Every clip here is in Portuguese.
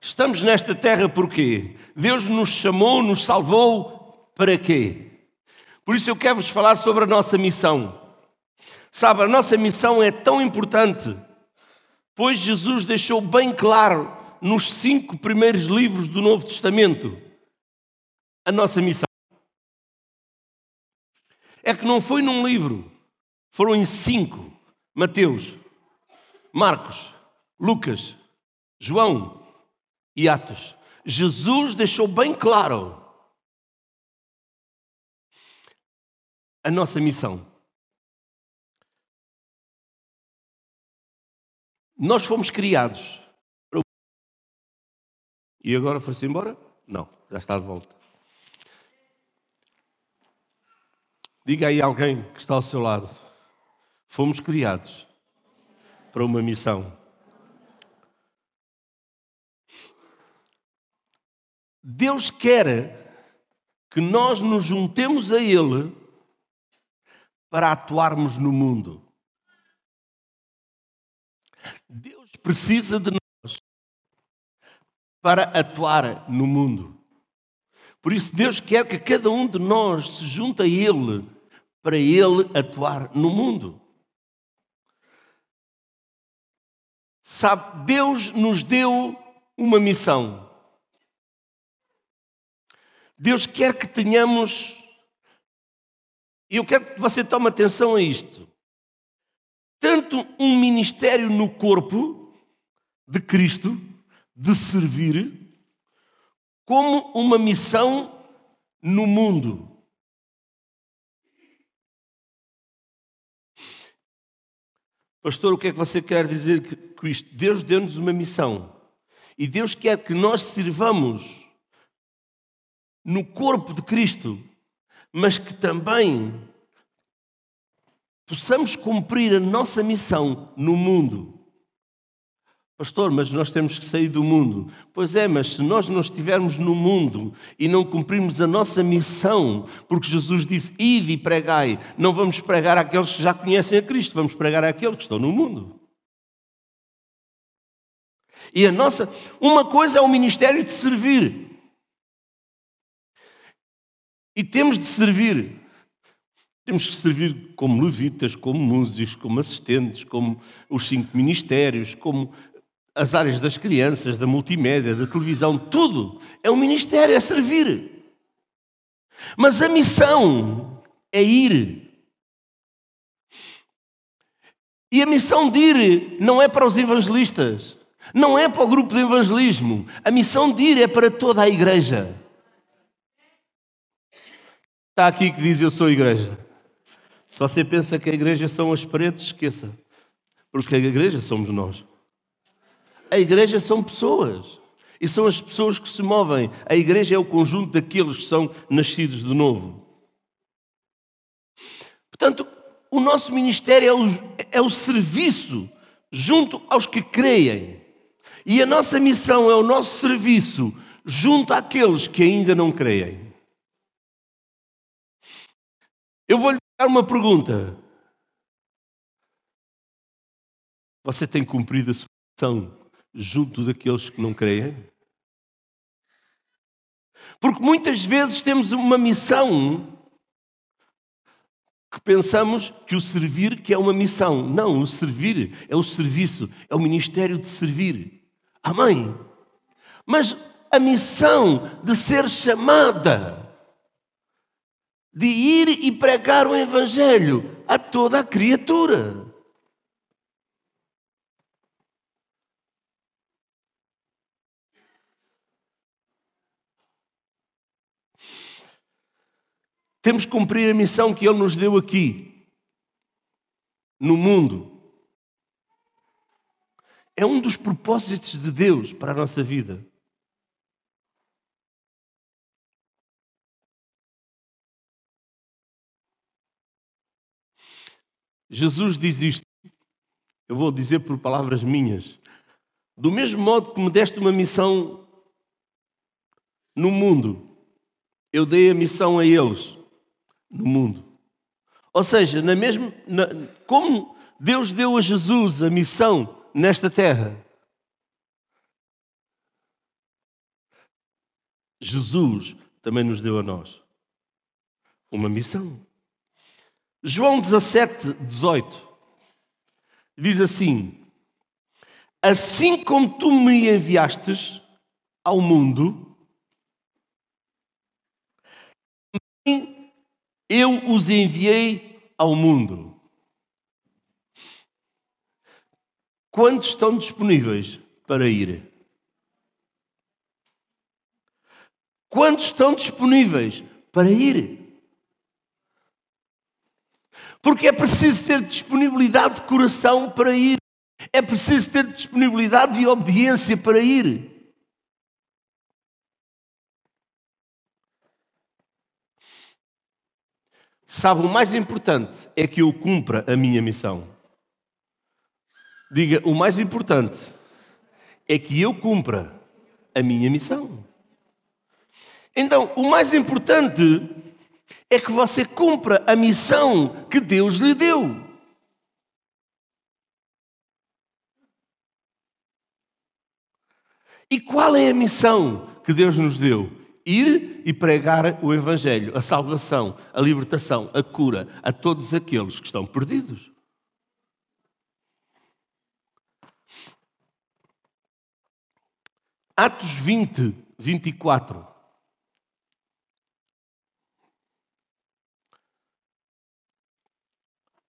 Estamos nesta terra por quê? Deus nos chamou, nos salvou para quê? Por isso eu quero vos falar sobre a nossa missão. Sabe, a nossa missão é tão importante, pois Jesus deixou bem claro nos cinco primeiros livros do Novo Testamento a nossa missão. É que não foi num livro, foram em cinco: Mateus, Marcos, Lucas, João e Atos. Jesus deixou bem claro a nossa missão. Nós fomos criados. E agora foi-se embora? Não, já está de volta. Diga aí alguém que está ao seu lado. Fomos criados para uma missão. Deus quer que nós nos juntemos a Ele para atuarmos no mundo. Deus precisa de nós para atuar no mundo. Por isso, Deus quer que cada um de nós se junte a Ele para Ele atuar no mundo. Sabe, Deus nos deu uma missão. Deus quer que tenhamos. E eu quero que você tome atenção a isto tanto um ministério no corpo de Cristo, de servir, como uma missão no mundo. Pastor, o que é que você quer dizer com isto? Deus deu-nos uma missão e Deus quer que nós sirvamos no corpo de Cristo, mas que também possamos cumprir a nossa missão no mundo. Pastor, mas nós temos que sair do mundo. Pois é, mas se nós não estivermos no mundo e não cumprirmos a nossa missão, porque Jesus disse: Ide e pregai, não vamos pregar àqueles que já conhecem a Cristo, vamos pregar àqueles que estão no mundo. E a nossa, uma coisa é o ministério de servir. E temos de servir. Temos que servir como levitas, como músicos, como assistentes, como os cinco ministérios, como as áreas das crianças, da multimédia, da televisão, tudo. É um ministério, é servir. Mas a missão é ir. E a missão de ir não é para os evangelistas, não é para o grupo de evangelismo. A missão de ir é para toda a igreja. Está aqui que diz: Eu sou igreja. Se você pensa que a igreja são as paredes, esqueça. Porque a igreja somos nós. A igreja são pessoas. E são as pessoas que se movem. A igreja é o conjunto daqueles que são nascidos de novo. Portanto, o nosso ministério é o, é o serviço junto aos que creem. E a nossa missão é o nosso serviço junto àqueles que ainda não creem. Eu vou lhe uma pergunta. Você tem cumprido a sua missão junto daqueles que não creem? Porque muitas vezes temos uma missão que pensamos que o servir que é uma missão. Não, o servir é o serviço, é o ministério de servir. Amém. Mas a missão de ser chamada de ir e pregar o Evangelho a toda a criatura. Temos que cumprir a missão que Ele nos deu aqui, no mundo. É um dos propósitos de Deus para a nossa vida. Jesus diz isto, eu vou dizer por palavras minhas. Do mesmo modo que me deste uma missão no mundo, eu dei a missão a eles no mundo. Ou seja, na mesma, na, como Deus deu a Jesus a missão nesta terra, Jesus também nos deu a nós uma missão. João 17, 18 diz assim: Assim como tu me enviastes ao mundo, eu os enviei ao mundo. Quantos estão disponíveis para ir? Quantos estão disponíveis para ir? Porque é preciso ter disponibilidade de coração para ir. É preciso ter disponibilidade de obediência para ir. Sabe, o mais importante é que eu cumpra a minha missão. Diga, o mais importante é que eu cumpra a minha missão. Então, o mais importante é que você cumpra a missão que Deus lhe deu. E qual é a missão que Deus nos deu? Ir e pregar o Evangelho, a salvação, a libertação, a cura a todos aqueles que estão perdidos. Atos 20, 24.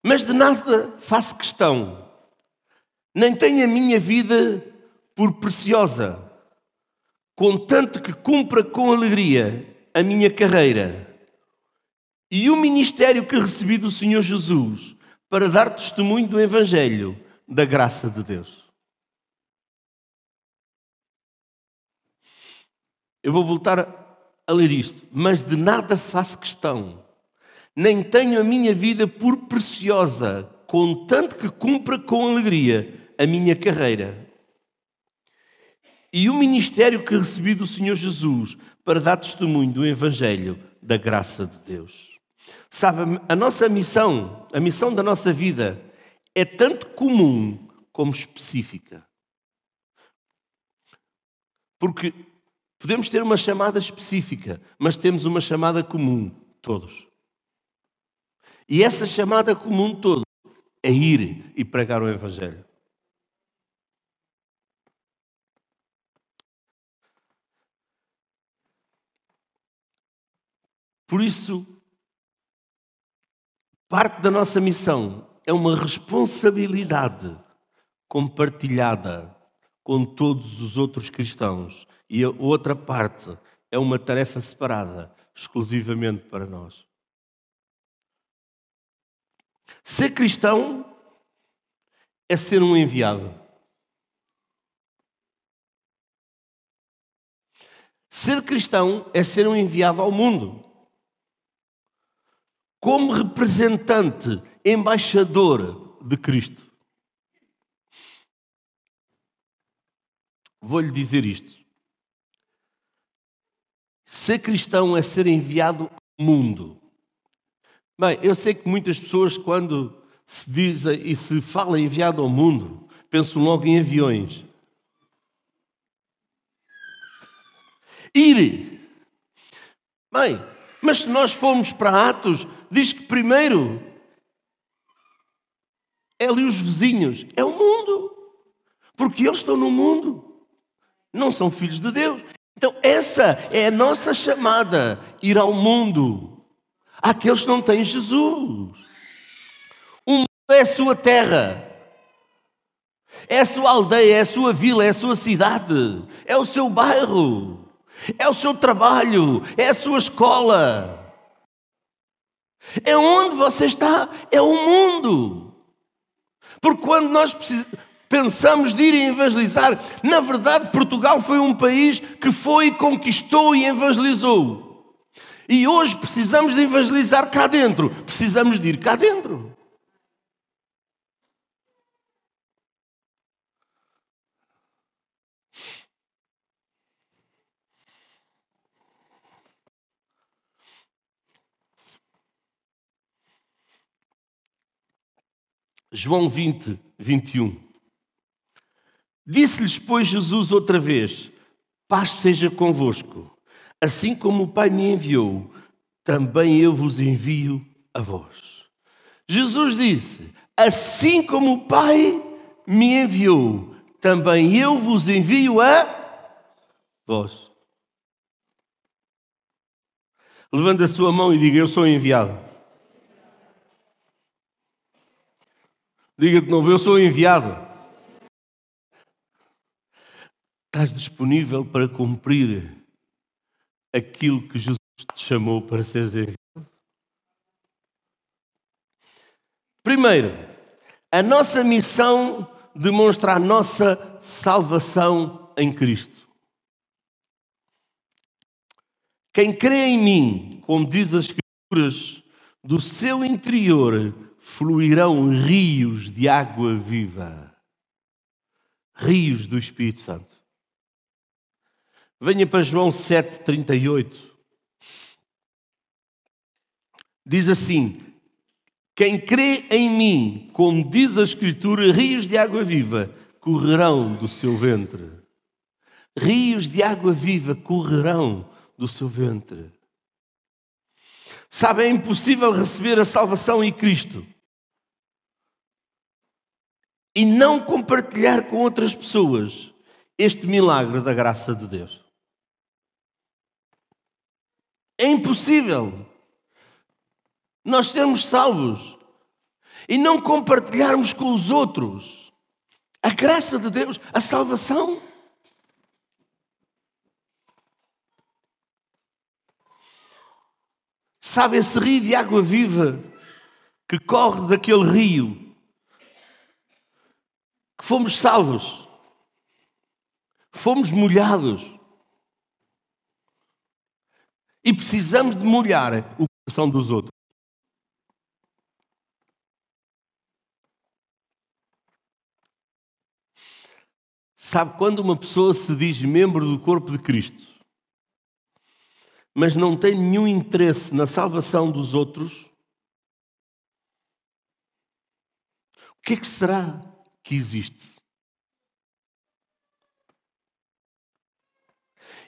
Mas de nada faço questão, nem tenho a minha vida por preciosa, contanto que cumpra com alegria a minha carreira. E o ministério que recebi do Senhor Jesus para dar testemunho do Evangelho da graça de Deus. Eu vou voltar a ler isto, mas de nada faço questão nem tenho a minha vida por preciosa, contanto que cumpra com alegria a minha carreira. E o ministério que recebi do Senhor Jesus para dar testemunho do Evangelho da graça de Deus. Sabe, a nossa missão, a missão da nossa vida, é tanto comum como específica. Porque podemos ter uma chamada específica, mas temos uma chamada comum, todos. E essa chamada comum todo é ir e pregar o Evangelho. Por isso, parte da nossa missão é uma responsabilidade compartilhada com todos os outros cristãos, e a outra parte é uma tarefa separada, exclusivamente para nós. Ser cristão é ser um enviado. Ser cristão é ser um enviado ao mundo. Como representante, embaixador de Cristo. Vou-lhe dizer isto. Ser cristão é ser enviado ao mundo. Bem, eu sei que muitas pessoas, quando se diz e se fala enviado ao mundo, pensam logo em aviões. Ir. Bem, mas se nós formos para Atos, diz que primeiro é ali os vizinhos, é o mundo. Porque eles estão no mundo, não são filhos de Deus. Então, essa é a nossa chamada, ir ao mundo àqueles que não têm Jesus. O mundo é a sua terra, é a sua aldeia, é a sua vila, é a sua cidade, é o seu bairro, é o seu trabalho, é a sua escola. É onde você está, é o mundo. Porque quando nós pensamos de ir evangelizar, na verdade, Portugal foi um país que foi, conquistou e evangelizou. E hoje precisamos de evangelizar cá dentro. Precisamos de ir cá dentro. João 20, 21. Disse-lhes, pois, Jesus outra vez: Paz seja convosco. Assim como o Pai me enviou, também eu vos envio a vós. Jesus disse: Assim como o Pai me enviou, também eu vos envio a vós. Levante a sua mão e diga: Eu sou enviado. Diga de novo: Eu sou enviado. Estás disponível para cumprir aquilo que Jesus te chamou para seres enviado? Primeiro, a nossa missão demonstra a nossa salvação em Cristo. Quem crê em mim, como diz as Escrituras, do seu interior fluirão rios de água viva. Rios do Espírito Santo. Venha para João 7,38. Diz assim: Quem crê em mim, como diz a Escritura, rios de água viva correrão do seu ventre. Rios de água viva correrão do seu ventre. Sabe, é impossível receber a salvação em Cristo e não compartilhar com outras pessoas este milagre da graça de Deus. É impossível nós sermos salvos e não compartilharmos com os outros a graça de Deus, a salvação. Sabe esse rio de água viva que corre daquele rio? Que fomos salvos, fomos molhados e precisamos de molhar o coração dos outros. Sabe quando uma pessoa se diz membro do corpo de Cristo, mas não tem nenhum interesse na salvação dos outros? O que é que será que existe?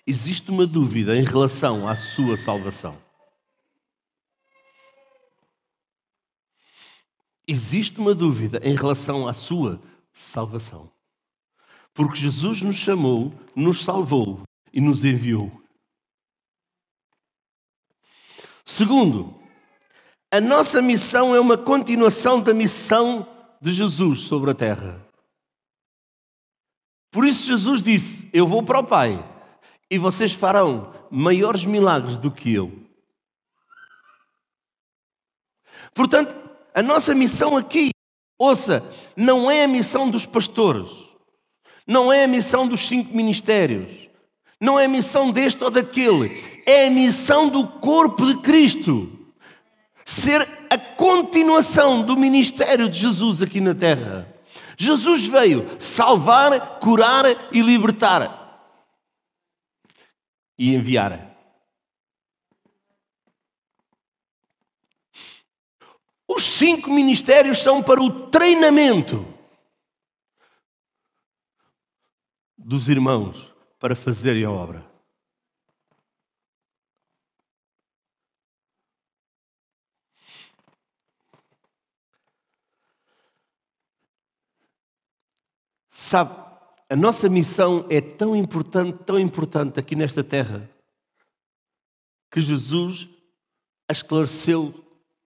Existe uma dúvida em relação à sua salvação. Existe uma dúvida em relação à sua salvação. Porque Jesus nos chamou, nos salvou e nos enviou. Segundo, a nossa missão é uma continuação da missão de Jesus sobre a terra. Por isso Jesus disse: Eu vou para o Pai e vocês farão maiores milagres do que eu. Portanto, a nossa missão aqui, ouça, não é a missão dos pastores, não é a missão dos cinco ministérios, não é a missão deste ou daquele, é a missão do corpo de Cristo. Ser a continuação do ministério de Jesus aqui na terra. Jesus veio salvar, curar e libertar e enviara. Os cinco ministérios são para o treinamento dos irmãos para fazerem a obra. Sabe, a nossa missão é tão importante, tão importante aqui nesta terra, que Jesus a esclareceu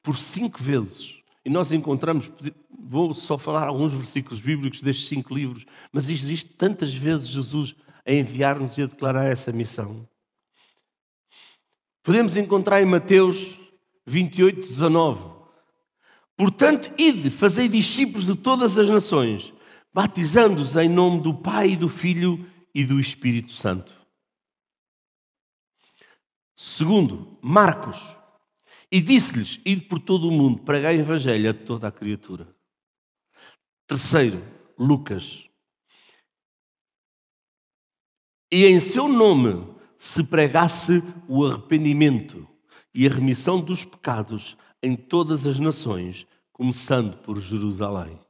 por cinco vezes. E nós encontramos, vou só falar alguns versículos bíblicos destes cinco livros, mas existe tantas vezes Jesus a enviar-nos e a declarar essa missão. Podemos encontrar em Mateus 28, 19. Portanto, ide, fazei discípulos de todas as nações batizando-os em nome do Pai, do Filho e do Espírito Santo. Segundo, Marcos. E disse-lhes: Ide por todo o mundo, pregai o Evangelho a toda a criatura. Terceiro, Lucas. E em seu nome se pregasse o arrependimento e a remissão dos pecados em todas as nações, começando por Jerusalém.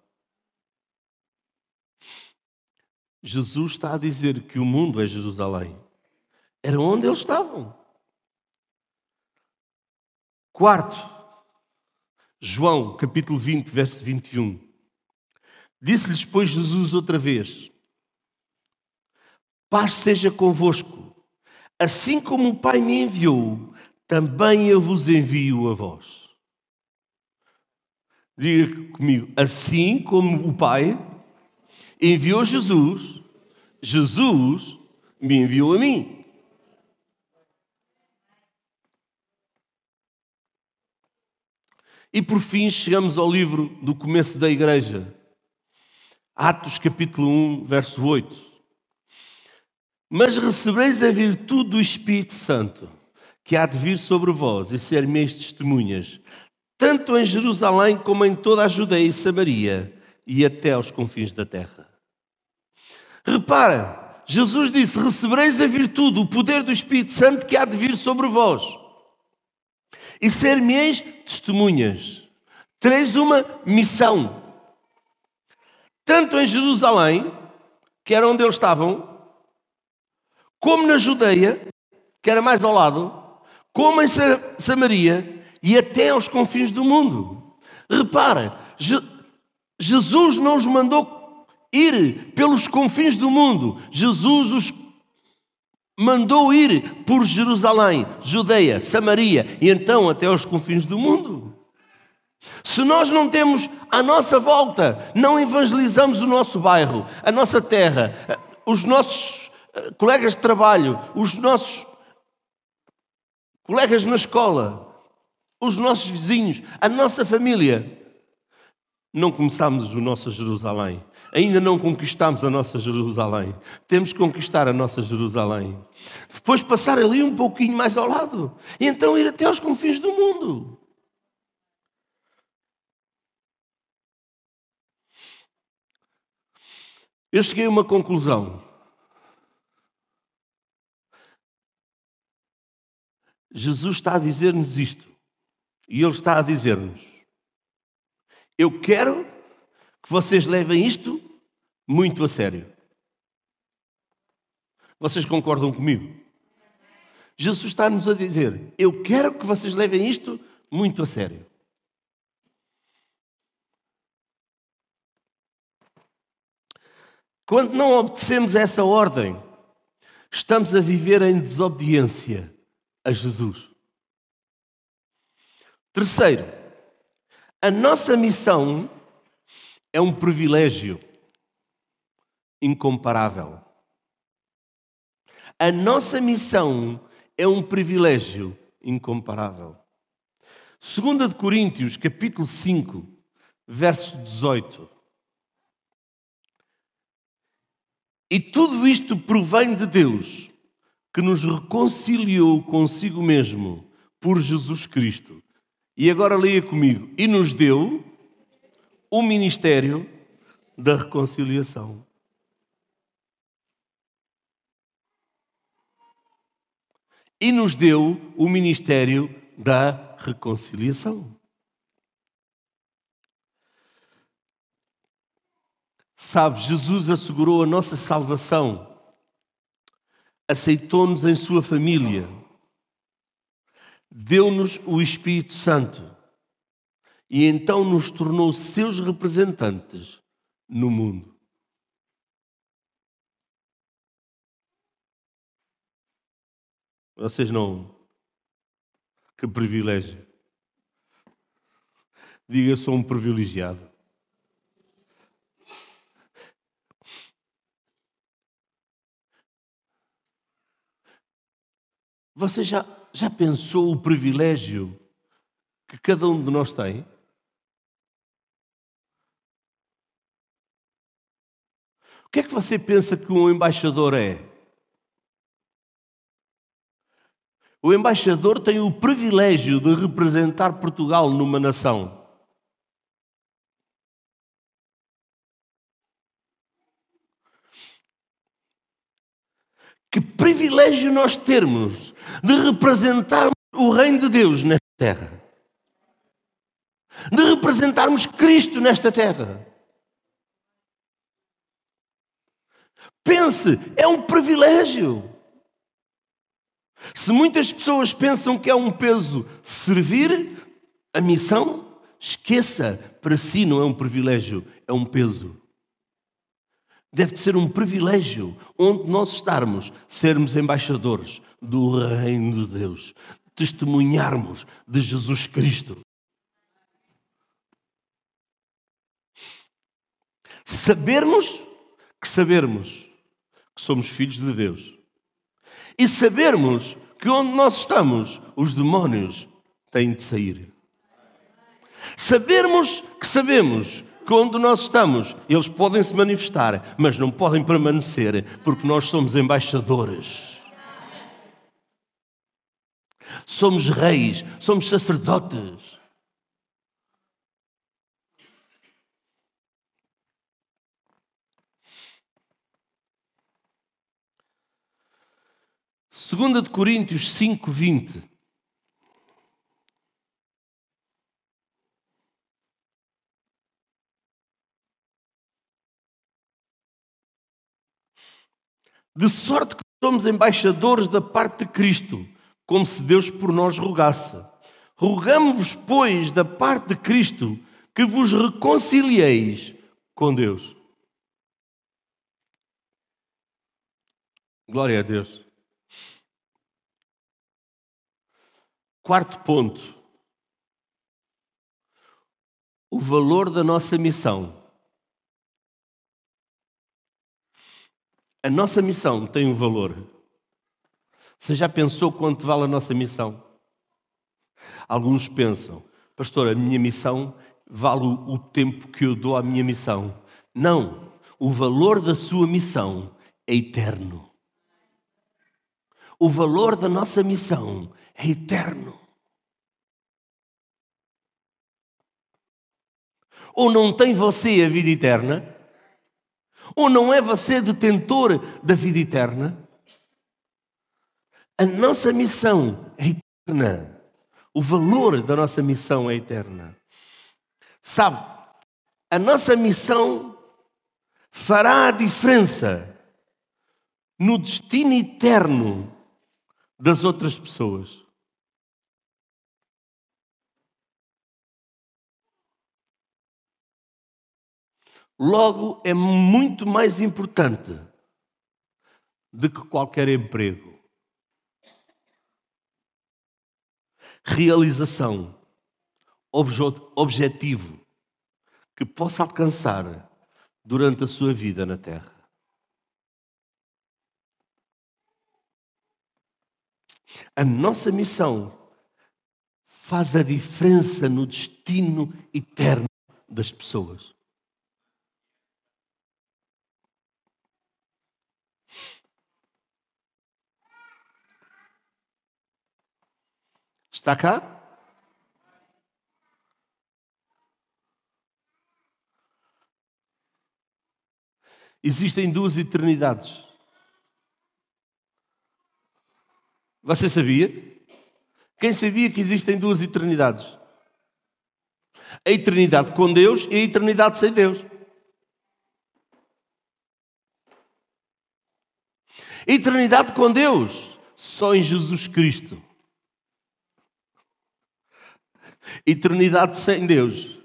Jesus está a dizer que o mundo é Jerusalém. Era onde eles estavam. Quarto, João, capítulo 20, verso 21. Disse-lhes, pois, Jesus outra vez: Paz seja convosco. Assim como o Pai me enviou, também eu vos envio a vós. Diga comigo, assim como o Pai enviou Jesus, Jesus me enviou a mim. E por fim chegamos ao livro do começo da igreja, Atos capítulo 1, verso 8. Mas recebereis a virtude do Espírito Santo, que há de vir sobre vós e ser meus testemunhas, tanto em Jerusalém como em toda a Judeia e Samaria e até aos confins da terra. Repara, Jesus disse: Recebereis a virtude, o poder do Espírito Santo que há de vir sobre vós e ser-me-eis testemunhas. Tereis uma missão. Tanto em Jerusalém, que era onde eles estavam, como na Judeia, que era mais ao lado, como em Samaria e até aos confins do mundo. Repara, Jesus não os mandou ir pelos confins do mundo. Jesus os mandou ir por Jerusalém, Judeia, Samaria e então até aos confins do mundo. Se nós não temos à nossa volta, não evangelizamos o nosso bairro, a nossa terra, os nossos eh, colegas de trabalho, os nossos colegas na escola, os nossos vizinhos, a nossa família, não começamos o nosso Jerusalém. Ainda não conquistamos a nossa Jerusalém. Temos que conquistar a nossa Jerusalém. Depois passar ali um pouquinho mais ao lado. E então ir até aos confins do mundo. Eu cheguei a uma conclusão. Jesus está a dizer-nos isto. E Ele está a dizer-nos: Eu quero que vocês levem isto muito a sério. Vocês concordam comigo? Jesus está-nos a dizer: Eu quero que vocês levem isto muito a sério. Quando não obedecemos essa ordem, estamos a viver em desobediência a Jesus. Terceiro, a nossa missão é um privilégio incomparável. A nossa missão é um privilégio incomparável. Segunda de Coríntios, capítulo 5, verso 18. E tudo isto provém de Deus, que nos reconciliou consigo mesmo por Jesus Cristo. E agora leia comigo. E nos deu o ministério da reconciliação. E nos deu o ministério da reconciliação. Sabe, Jesus assegurou a nossa salvação, aceitou-nos em Sua família, deu-nos o Espírito Santo e então nos tornou seus representantes no mundo. Vocês não. Que privilégio. Diga, sou um privilegiado. Você já, já pensou o privilégio que cada um de nós tem? O que é que você pensa que um embaixador é? O embaixador tem o privilégio de representar Portugal numa nação. Que privilégio nós termos de representar o reino de Deus nesta terra. De representarmos Cristo nesta terra. Pense, é um privilégio. Se muitas pessoas pensam que é um peso servir a missão, esqueça, para si não é um privilégio, é um peso. Deve de ser um privilégio onde nós estarmos, sermos embaixadores do reino de Deus, testemunharmos de Jesus Cristo. Sabermos que sabermos que somos filhos de Deus e sabermos que onde nós estamos, os demónios têm de sair. Sabermos que sabemos que onde nós estamos, eles podem se manifestar, mas não podem permanecer, porque nós somos embaixadores. Somos reis, somos sacerdotes. Segunda de Coríntios 5, 20. De sorte que somos embaixadores da parte de Cristo, como se Deus por nós rogasse. Rogamos-vos, pois, da parte de Cristo, que vos reconcilieis com Deus. Glória a Deus. Quarto ponto. O valor da nossa missão. A nossa missão tem um valor. Você já pensou quanto vale a nossa missão? Alguns pensam, pastor, a minha missão vale o tempo que eu dou à minha missão. Não, o valor da sua missão é eterno. O valor da nossa missão é eterno. Ou não tem você a vida eterna? Ou não é você detentor da vida eterna? A nossa missão é eterna. O valor da nossa missão é eterna. Sabe, a nossa missão fará a diferença no destino eterno das outras pessoas. Logo, é muito mais importante do que qualquer emprego. Realização, objetivo que possa alcançar durante a sua vida na Terra. A nossa missão faz a diferença no destino eterno das pessoas. Está cá? Existem duas eternidades. Você sabia? Quem sabia que existem duas eternidades? A eternidade com Deus e a eternidade sem Deus. Eternidade com Deus só em Jesus Cristo. Eternidade sem Deus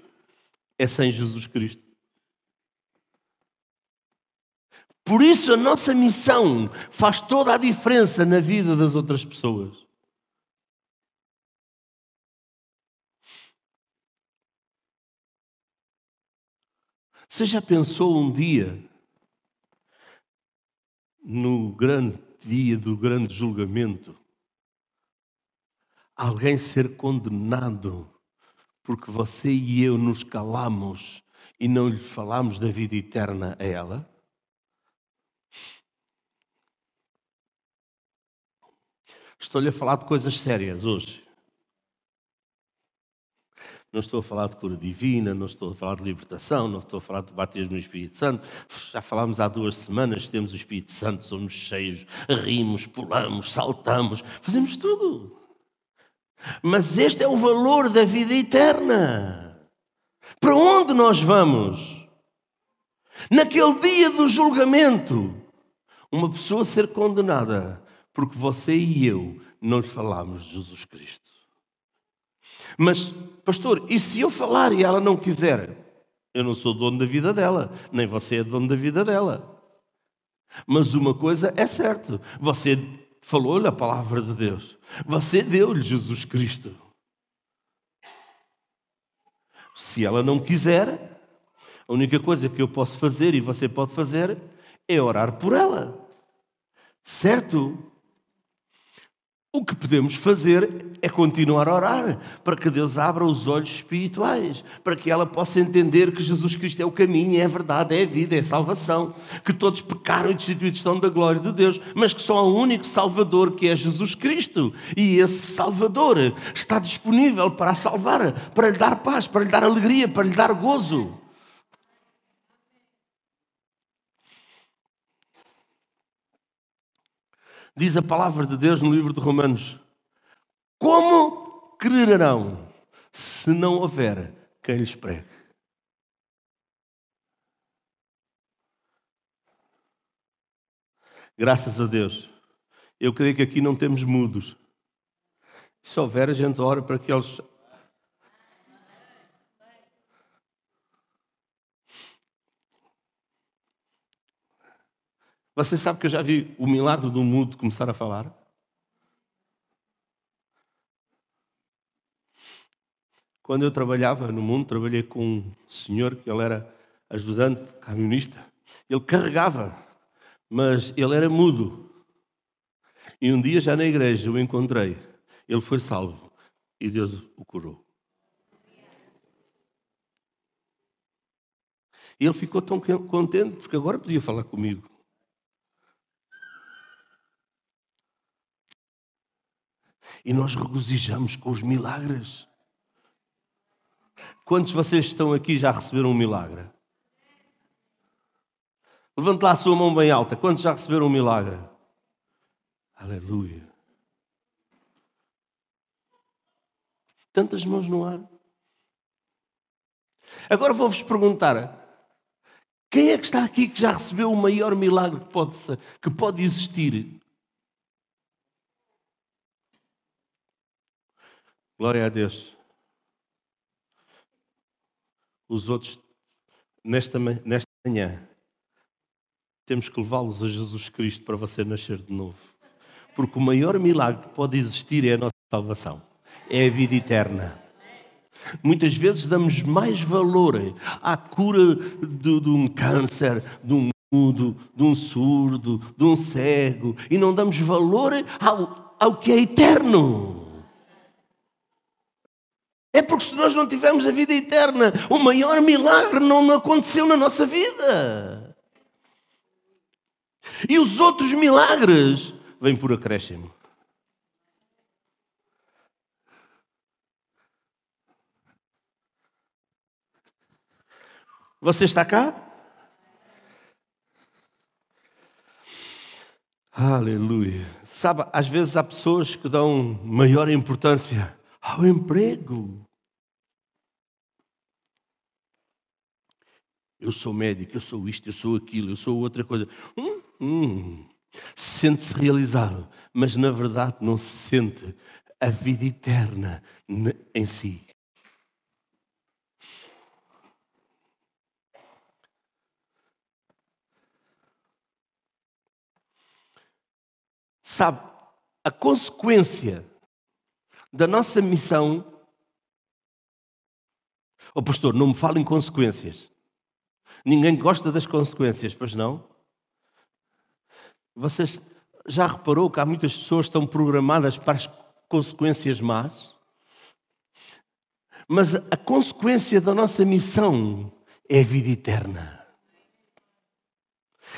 é sem Jesus Cristo. Por isso, a nossa missão faz toda a diferença na vida das outras pessoas. Você já pensou um dia, no grande dia do grande julgamento, alguém ser condenado porque você e eu nos calamos e não lhe falamos da vida eterna a ela? Estou-lhe a falar de coisas sérias hoje. Não estou a falar de cura divina, não estou a falar de libertação, não estou a falar de batismo no Espírito Santo. Já falámos há duas semanas, temos o Espírito Santo, somos cheios, rimos, pulamos, saltamos, fazemos tudo. Mas este é o valor da vida eterna. Para onde nós vamos? Naquele dia do julgamento, uma pessoa ser condenada Porque você e eu não lhe falamos de Jesus Cristo. Mas, pastor, e se eu falar e ela não quiser? Eu não sou dono da vida dela, nem você é dono da vida dela. Mas uma coisa é certa: você falou-lhe a palavra de Deus, você deu-lhe Jesus Cristo. Se ela não quiser, a única coisa que eu posso fazer e você pode fazer é orar por ela. Certo? O que podemos fazer é continuar a orar para que Deus abra os olhos espirituais, para que ela possa entender que Jesus Cristo é o caminho, é a verdade, é a vida, é a salvação, que todos pecaram e destituídos estão da glória de Deus, mas que só há um único Salvador que é Jesus Cristo, e esse Salvador está disponível para a salvar, para lhe dar paz, para lhe dar alegria, para lhe dar gozo. Diz a palavra de Deus no livro de Romanos: Como crerão se não houver quem lhes pregue? Graças a Deus. Eu creio que aqui não temos mudos. Se houver, a gente ora para que eles Você sabe que eu já vi o milagre do mudo começar a falar? Quando eu trabalhava no mundo, trabalhei com um senhor que ele era ajudante, camionista. Ele carregava, mas ele era mudo. E um dia, já na igreja, o encontrei. Ele foi salvo e Deus o curou. E ele ficou tão contente porque agora podia falar comigo. E nós regozijamos com os milagres. Quantos de vocês estão aqui já receberam um milagre? Levante lá a sua mão bem alta. Quantos já receberam um milagre? Aleluia. Tantas mãos no ar. Agora vou-vos perguntar: quem é que está aqui que já recebeu o maior milagre que pode, que pode existir? Glória a Deus. Os outros, nesta, nesta manhã, temos que levá-los a Jesus Cristo para você nascer de novo. Porque o maior milagre que pode existir é a nossa salvação, é a vida eterna. Muitas vezes damos mais valor à cura de, de um câncer, de um mudo, de um surdo, de um cego, e não damos valor ao, ao que é eterno. É porque se nós não tivermos a vida eterna, o maior milagre não aconteceu na nossa vida. E os outros milagres vêm por acréscimo. Você está cá? Aleluia. Sabe, às vezes há pessoas que dão maior importância ao emprego. Eu sou médico, eu sou isto, eu sou aquilo, eu sou outra coisa. Hum, hum. Sente-se realizado, mas na verdade não se sente a vida eterna em si. Sabe, a consequência da nossa missão. Oh, pastor, não me fale em consequências. Ninguém gosta das consequências, pois não? Vocês já reparou que há muitas pessoas que estão programadas para as consequências más? Mas a consequência da nossa missão é a vida eterna.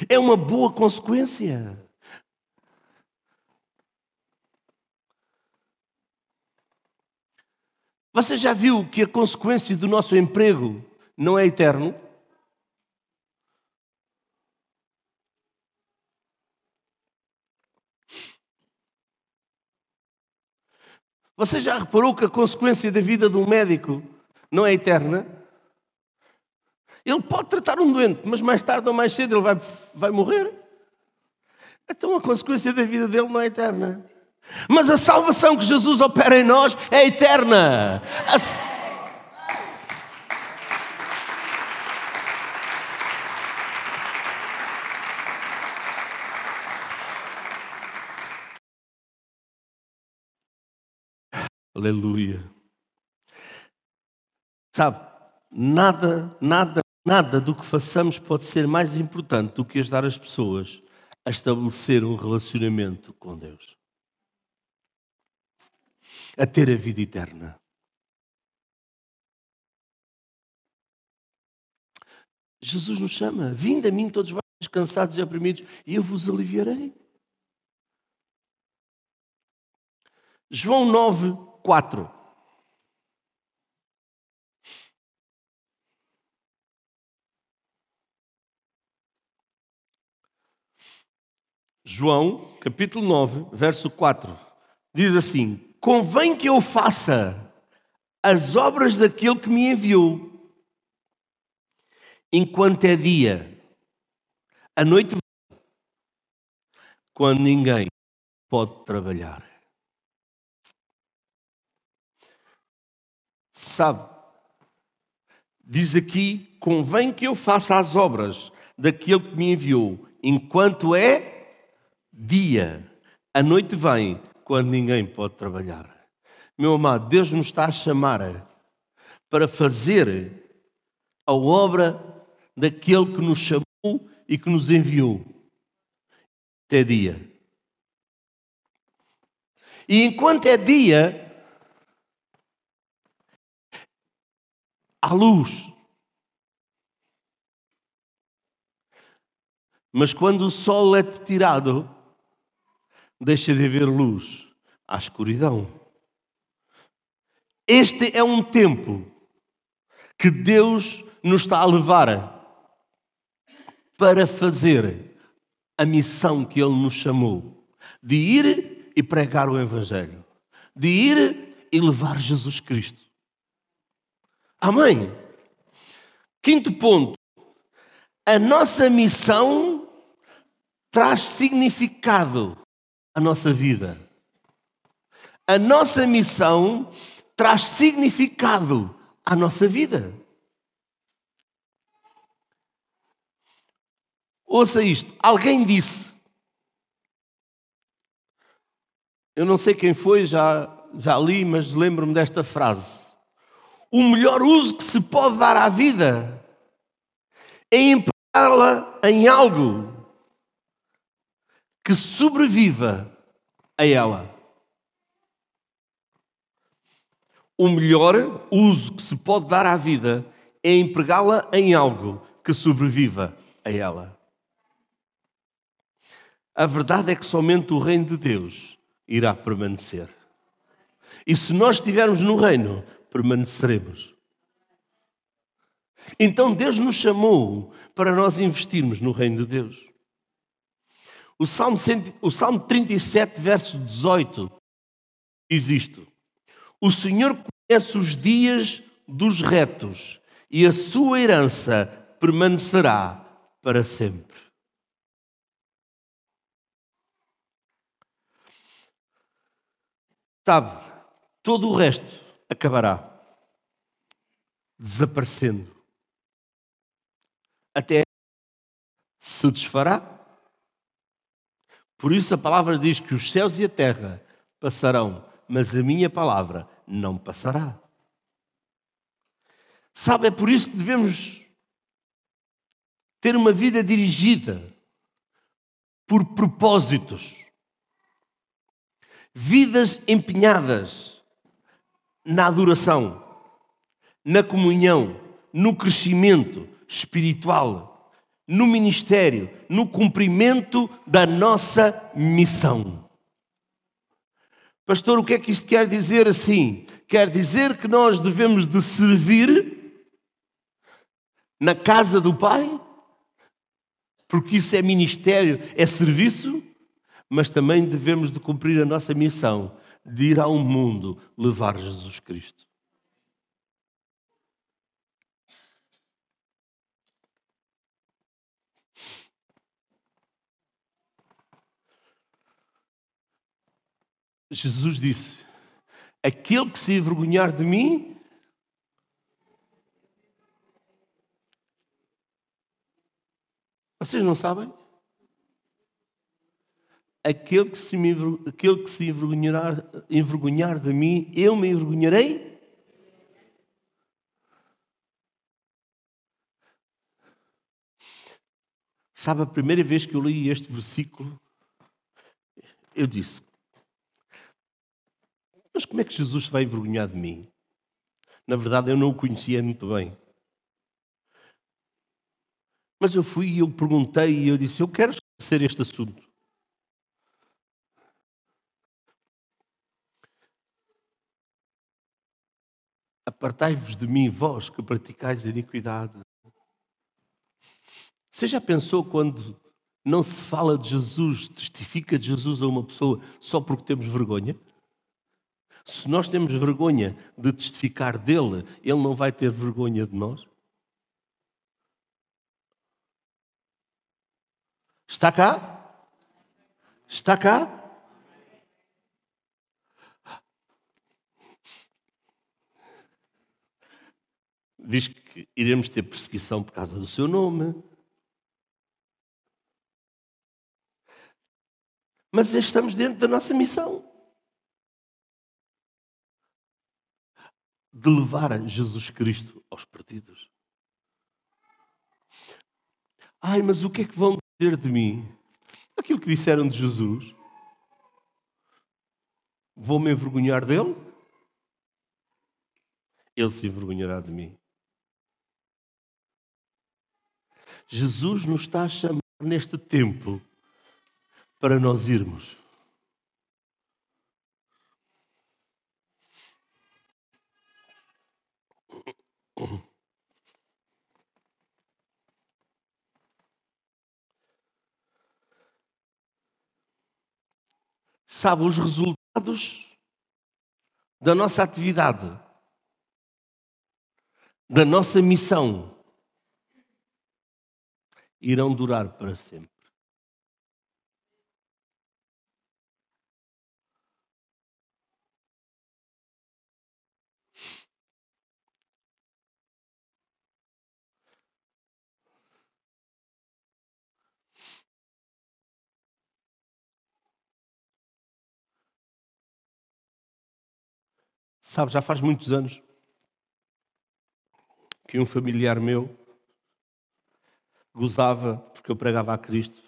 É uma boa consequência. Você já viu que a consequência do nosso emprego não é eterno? Você já reparou que a consequência da vida de um médico não é eterna? Ele pode tratar um doente, mas mais tarde ou mais cedo ele vai, vai morrer. Então a consequência da vida dele não é eterna. Mas a salvação que Jesus opera em nós é eterna. A... Aleluia. Sabe, nada, nada, nada do que façamos pode ser mais importante do que ajudar as pessoas a estabelecer um relacionamento com Deus, a ter a vida eterna. Jesus nos chama: Vinde a mim, todos vós cansados e oprimidos, e eu vos aliviarei. João 9, 4. João, capítulo 9, verso 4, diz assim: Convém que eu faça as obras daquele que me enviou, enquanto é dia, a noite quando ninguém pode trabalhar. Sabe, diz aqui: convém que eu faça as obras daquele que me enviou, enquanto é dia. A noite vem quando ninguém pode trabalhar. Meu amado, Deus nos está a chamar para fazer a obra daquele que nos chamou e que nos enviou. Até dia. E enquanto é dia, à luz. Mas quando o sol é tirado, deixa de haver luz, há escuridão. Este é um tempo que Deus nos está a levar para fazer a missão que Ele nos chamou de ir e pregar o Evangelho, de ir e levar Jesus Cristo. Amém? Quinto ponto. A nossa missão traz significado à nossa vida. A nossa missão traz significado à nossa vida. Ouça isto. Alguém disse. Eu não sei quem foi, já, já li, mas lembro-me desta frase o melhor uso que se pode dar à vida é empregá-la em algo que sobreviva a ela. O melhor uso que se pode dar à vida é empregá-la em algo que sobreviva a ela. A verdade é que somente o reino de Deus irá permanecer. E se nós estivermos no reino, permaneceremos. Então Deus nos chamou para nós investirmos no reino de Deus. O Salmo, o Salmo 37, verso 18, diz isto: O Senhor conhece os dias dos retos e a sua herança permanecerá para sempre. Sabe, todo o resto acabará desaparecendo. Até se desfará. Por isso a palavra diz que os céus e a terra passarão, mas a minha palavra não passará. Sabe, é por isso que devemos ter uma vida dirigida por propósitos, vidas empenhadas na adoração, na comunhão, no crescimento espiritual, no ministério, no cumprimento da nossa missão. Pastor, o que é que isto quer dizer assim? Quer dizer que nós devemos de servir na casa do Pai? Porque isso é ministério, é serviço, mas também devemos de cumprir a nossa missão de ir ao mundo levar Jesus Cristo. Jesus disse: Aquele que se envergonhar de mim, vocês não sabem? Aquele que se, me, aquele que se envergonhar, envergonhar de mim, eu me envergonharei Sabe, a primeira vez que eu li este versículo, eu disse: Mas como é que Jesus vai envergonhar de mim? Na verdade, eu não o conhecia muito bem. Mas eu fui e eu perguntei e eu disse: Eu quero esclarecer este assunto. Apartai-vos de mim, vós que praticais iniquidade. Você já pensou quando não se fala de Jesus, testifica de Jesus a uma pessoa só porque temos vergonha? Se nós temos vergonha de testificar dele, ele não vai ter vergonha de nós? Está cá? Está cá? Diz que iremos ter perseguição por causa do seu nome. mas estamos dentro da nossa missão de levar Jesus Cristo aos partidos. Ai, mas o que é que vão dizer de mim? Aquilo que disseram de Jesus. Vou me envergonhar dele? Ele se envergonhará de mim. Jesus nos está a chamar neste tempo para nós irmos. Sabe os resultados da nossa atividade, da nossa missão, irão durar para sempre. Sabe, já faz muitos anos que um familiar meu gozava porque eu pregava a Cristo.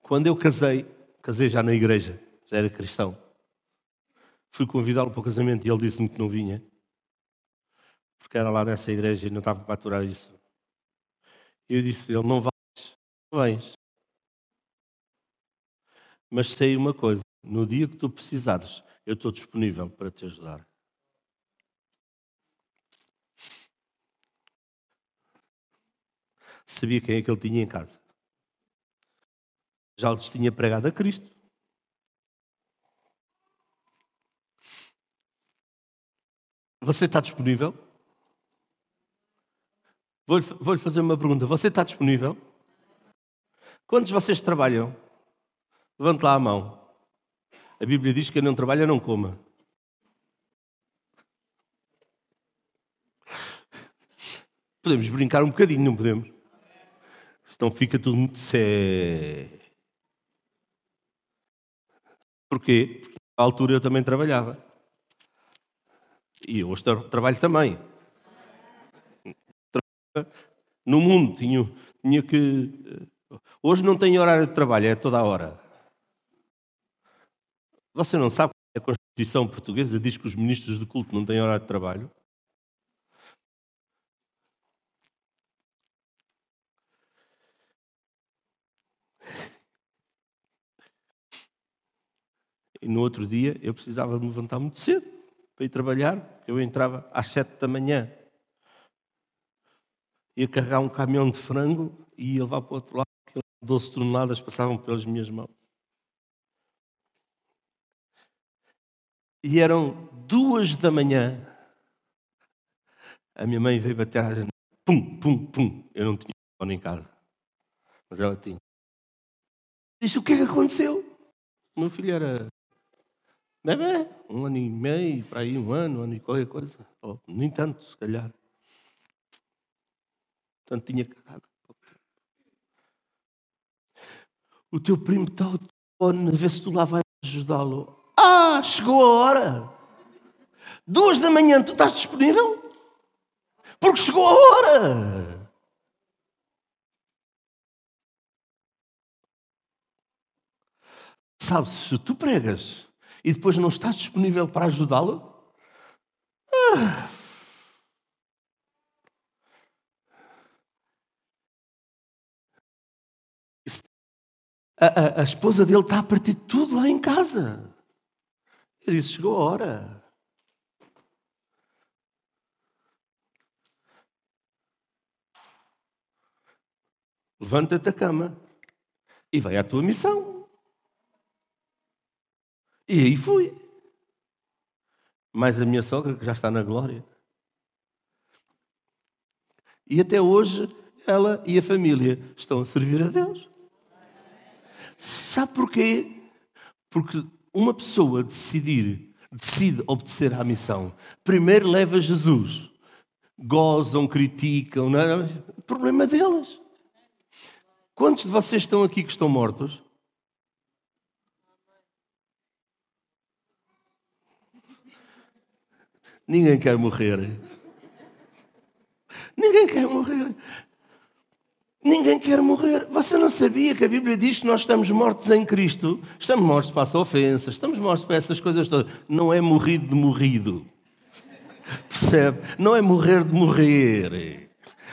Quando eu casei, casei já na igreja, já era cristão. Fui convidá-lo para o casamento e ele disse-me que não vinha, porque era lá nessa igreja e não estava para aturar isso. E eu disse: Ele não vais, não vens. Mas sei uma coisa: no dia que tu precisares, eu estou disponível para te ajudar. Sabia quem é que ele tinha em casa. Já lhes tinha pregado a Cristo. Você está disponível? Vou-lhe vou fazer uma pergunta. Você está disponível? Quantos de vocês trabalham? Levante lá a mão. A Bíblia diz que quem não trabalha não coma. Podemos brincar um bocadinho, não podemos? Senão fica tudo muito sério. Porquê? Porque na altura eu também trabalhava. E hoje trabalho também. No mundo tinha, tinha que. Hoje não tenho horário de trabalho, é toda a hora. Você não sabe que a Constituição portuguesa diz que os ministros de culto não têm horário de trabalho? E no outro dia eu precisava me levantar muito cedo para ir trabalhar. Eu entrava às sete da manhã. Ia carregar um caminhão de frango e ia levar para o outro lado. 12 toneladas passavam pelas minhas mãos. E eram duas da manhã. A minha mãe veio bater à janela. Pum, pum, pum. Eu não tinha telefone em casa. Mas ela tinha. Disse: O que é que aconteceu? O meu filho era Bebê, um ano e meio, para aí um ano, um ano e qualquer coisa. Ou, nem tanto, se calhar. Tanto tinha cagado. O teu primo está ao telefone, ver se tu lá vais ajudá-lo. Ah, chegou a hora. Duas da manhã, tu estás disponível? Porque chegou a hora. Sabes, se tu pregas e depois não estás disponível para ajudá-lo, ah, a, a, a, esposa dele está a partir tudo lá em casa. Ele disse: chegou a hora. Levanta-te da cama e vai à tua missão. E aí fui. Mais a minha sogra, que já está na glória. E até hoje, ela e a família estão a servir a Deus. Sabe porquê? Porque uma pessoa decidir, decide obedecer à missão, primeiro leva Jesus. Gozam, criticam, não é? Problema deles. Quantos de vocês estão aqui que estão mortos? Ninguém quer morrer. Ninguém quer morrer. Ninguém quer morrer. Você não sabia que a Bíblia diz que nós estamos mortos em Cristo? Estamos mortos para as ofensas, estamos mortos para essas coisas todas. Não é morrido de morrido. Percebe? Não é morrer de morrer.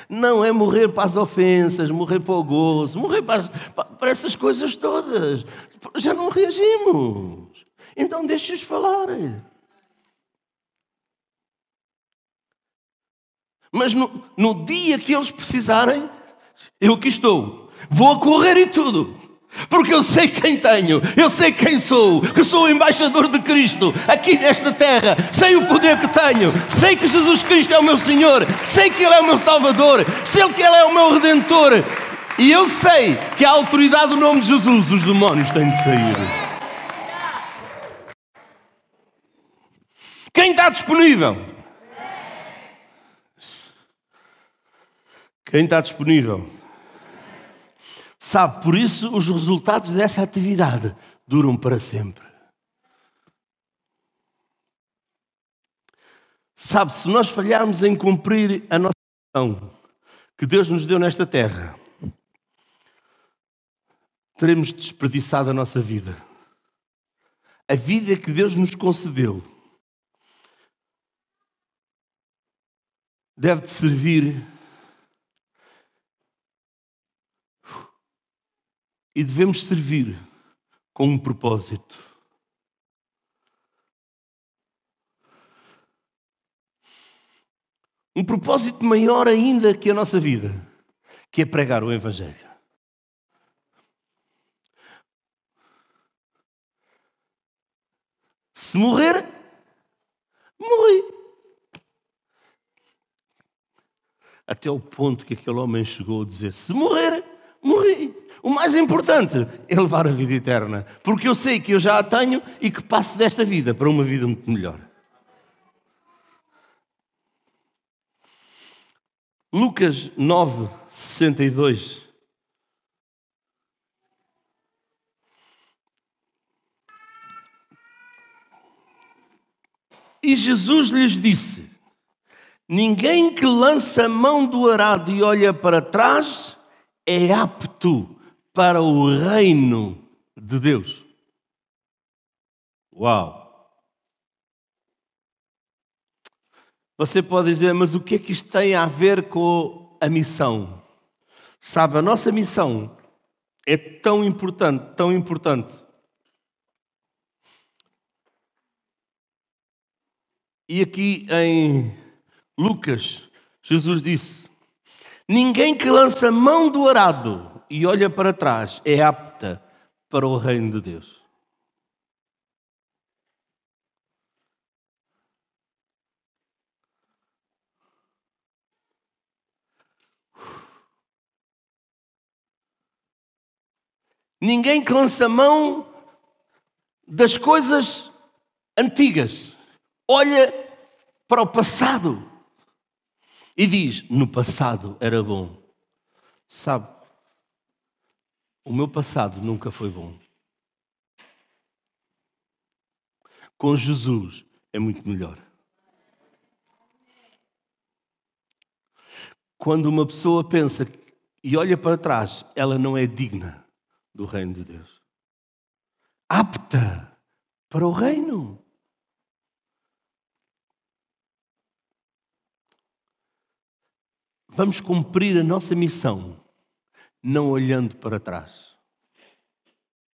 Não é morrer para as ofensas, morrer para o gozo, morrer para, as, para essas coisas todas. Já não reagimos. Então deixe-os falar. Mas no, no dia que eles precisarem, eu aqui estou. Vou correr e tudo. Porque eu sei quem tenho, eu sei quem sou, que sou o embaixador de Cristo aqui nesta terra, sei o poder que tenho, sei que Jesus Cristo é o meu Senhor, sei que Ele é o meu Salvador, sei que Ele é o meu Redentor, e eu sei que a autoridade do nome de Jesus, os demónios têm de sair. Quem está disponível? Quem está disponível? Sabe, por isso os resultados dessa atividade duram para sempre. Sabe, se nós falharmos em cumprir a nossa missão que Deus nos deu nesta terra, teremos desperdiçado a nossa vida. A vida que Deus nos concedeu deve servir e devemos servir com um propósito. Um propósito maior ainda que a nossa vida, que é pregar o Evangelho. Se morrer, morri. Até o ponto que aquele homem chegou a dizer: se morrer, morri. O mais importante é levar a vida eterna, porque eu sei que eu já a tenho e que passo desta vida para uma vida muito melhor. Lucas 9, 62. E Jesus lhes disse: Ninguém que lança a mão do arado e olha para trás é apto para o reino de Deus. Uau! Você pode dizer, mas o que é que isto tem a ver com a missão? Sabe, a nossa missão é tão importante, tão importante. E aqui em Lucas, Jesus disse: Ninguém que lança mão do arado e olha para trás é apta para o reino de Deus. Ninguém que lança mão das coisas antigas. Olha para o passado e diz: No passado era bom. Sabe, o meu passado nunca foi bom. Com Jesus é muito melhor. Quando uma pessoa pensa e olha para trás, ela não é digna do reino de Deus. Apta para o reino. Vamos cumprir a nossa missão não olhando para trás.